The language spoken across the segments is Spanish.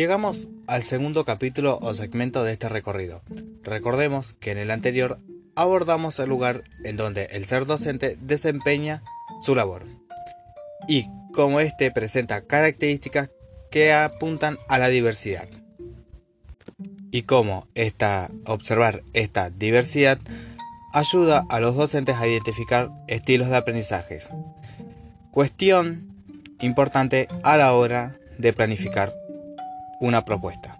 Llegamos al segundo capítulo o segmento de este recorrido. Recordemos que en el anterior abordamos el lugar en donde el ser docente desempeña su labor y cómo éste presenta características que apuntan a la diversidad y cómo esta, observar esta diversidad ayuda a los docentes a identificar estilos de aprendizajes. Cuestión importante a la hora de planificar una propuesta.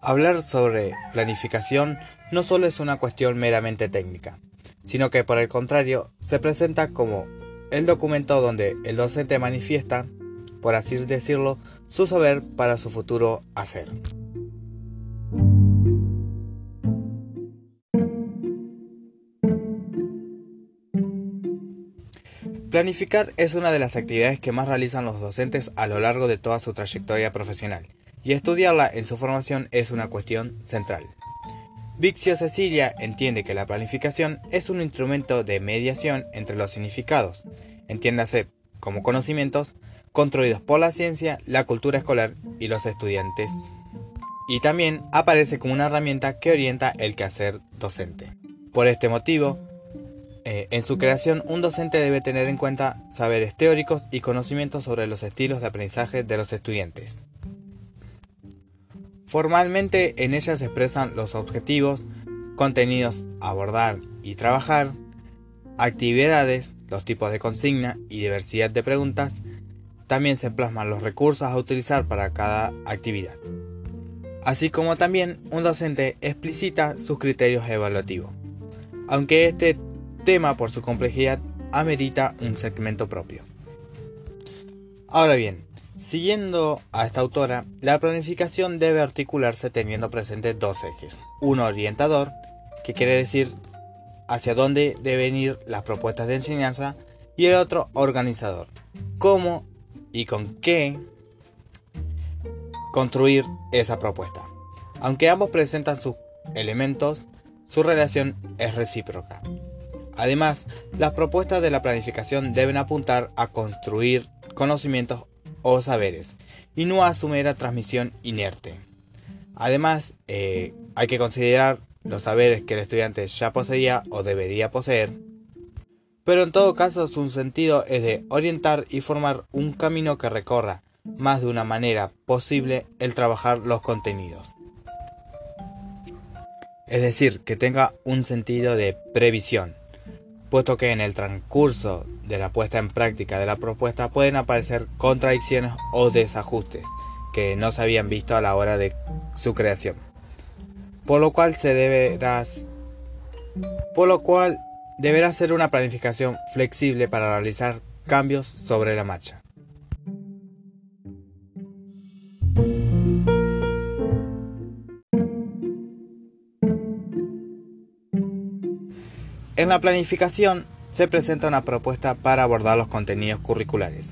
Hablar sobre planificación no solo es una cuestión meramente técnica, sino que por el contrario se presenta como el documento donde el docente manifiesta, por así decirlo, su saber para su futuro hacer. Planificar es una de las actividades que más realizan los docentes a lo largo de toda su trayectoria profesional, y estudiarla en su formación es una cuestión central. Vixio Cecilia entiende que la planificación es un instrumento de mediación entre los significados, entiéndase como conocimientos, construidos por la ciencia, la cultura escolar y los estudiantes. Y también aparece como una herramienta que orienta el quehacer docente. Por este motivo, eh, en su creación, un docente debe tener en cuenta saberes teóricos y conocimientos sobre los estilos de aprendizaje de los estudiantes. Formalmente, en ella se expresan los objetivos, contenidos a abordar y trabajar, actividades, los tipos de consigna y diversidad de preguntas. También se plasman los recursos a utilizar para cada actividad. Así como también un docente explicita sus criterios evaluativos. Aunque este tema por su complejidad amerita un segmento propio. Ahora bien, siguiendo a esta autora, la planificación debe articularse teniendo presente dos ejes. Uno orientador, que quiere decir hacia dónde deben ir las propuestas de enseñanza, y el otro organizador, cómo y con qué construir esa propuesta. Aunque ambos presentan sus elementos, su relación es recíproca. Además, las propuestas de la planificación deben apuntar a construir conocimientos o saberes y no a su mera transmisión inerte. Además, eh, hay que considerar los saberes que el estudiante ya poseía o debería poseer, pero en todo caso su sentido es de orientar y formar un camino que recorra más de una manera posible el trabajar los contenidos. Es decir, que tenga un sentido de previsión puesto que en el transcurso de la puesta en práctica de la propuesta pueden aparecer contradicciones o desajustes que no se habían visto a la hora de su creación. Por lo cual se por lo cual deberá ser una planificación flexible para realizar cambios sobre la marcha. En la planificación se presenta una propuesta para abordar los contenidos curriculares,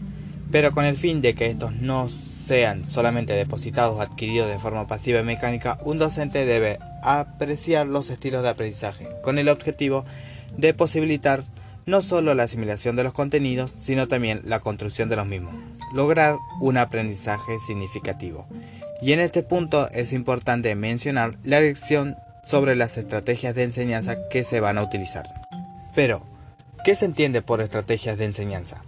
pero con el fin de que estos no sean solamente depositados o adquiridos de forma pasiva y mecánica, un docente debe apreciar los estilos de aprendizaje, con el objetivo de posibilitar no solo la asimilación de los contenidos, sino también la construcción de los mismos, lograr un aprendizaje significativo. Y en este punto es importante mencionar la lección sobre las estrategias de enseñanza que se van a utilizar. Pero, ¿qué se entiende por estrategias de enseñanza?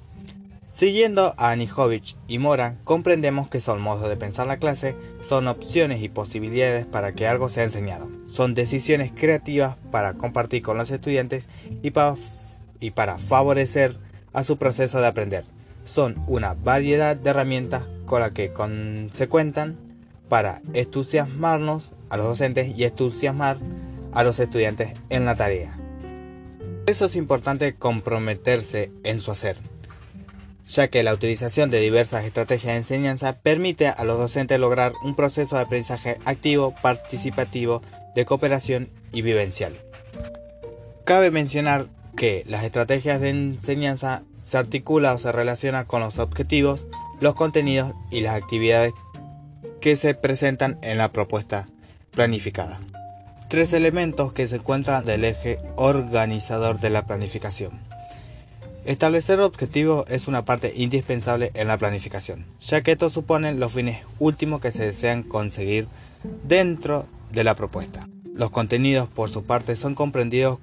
Siguiendo a Anijovic y Mora, comprendemos que son modos de pensar la clase, son opciones y posibilidades para que algo sea enseñado, son decisiones creativas para compartir con los estudiantes y para, y para favorecer a su proceso de aprender. Son una variedad de herramientas con las que se cuentan para entusiasmarnos a los docentes y entusiasmar a los estudiantes en la tarea. Por eso es importante comprometerse en su hacer, ya que la utilización de diversas estrategias de enseñanza permite a los docentes lograr un proceso de aprendizaje activo, participativo, de cooperación y vivencial. Cabe mencionar que las estrategias de enseñanza se articulan o se relacionan con los objetivos, los contenidos y las actividades que se presentan en la propuesta planificada. Tres elementos que se encuentran del eje organizador de la planificación. Establecer objetivos es una parte indispensable en la planificación, ya que estos suponen los fines últimos que se desean conseguir dentro de la propuesta. Los contenidos, por su parte, son comprendidos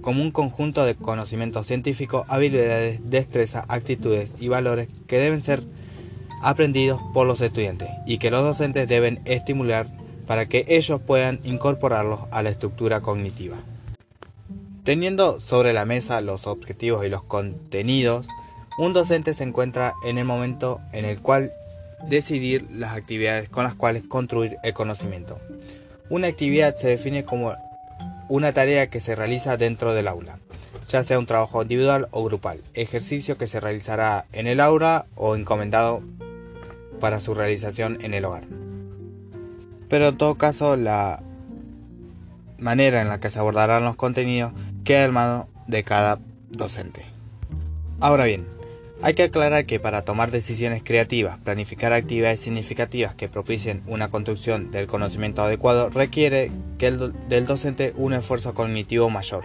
como un conjunto de conocimientos científicos, habilidades, destrezas, actitudes y valores que deben ser aprendidos por los estudiantes y que los docentes deben estimular para que ellos puedan incorporarlos a la estructura cognitiva. Teniendo sobre la mesa los objetivos y los contenidos, un docente se encuentra en el momento en el cual decidir las actividades con las cuales construir el conocimiento. Una actividad se define como una tarea que se realiza dentro del aula, ya sea un trabajo individual o grupal, ejercicio que se realizará en el aula o encomendado para su realización en el hogar. Pero en todo caso, la manera en la que se abordarán los contenidos queda en mano de cada docente. Ahora bien, hay que aclarar que para tomar decisiones creativas, planificar actividades significativas que propicien una construcción del conocimiento adecuado requiere que el del docente un esfuerzo cognitivo mayor,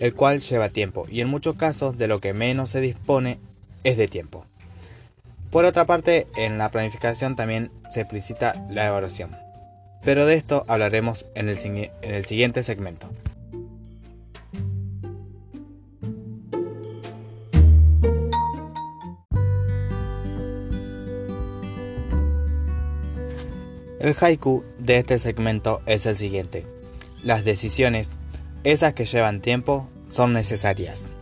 el cual lleva tiempo y en muchos casos de lo que menos se dispone es de tiempo. Por otra parte, en la planificación también se explicita la evaluación, pero de esto hablaremos en el, en el siguiente segmento. El haiku de este segmento es el siguiente. Las decisiones, esas que llevan tiempo, son necesarias.